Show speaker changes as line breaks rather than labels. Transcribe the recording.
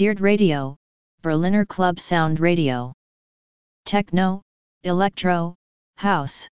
Deerd Radio, Berliner Club Sound Radio. Techno, Electro, House.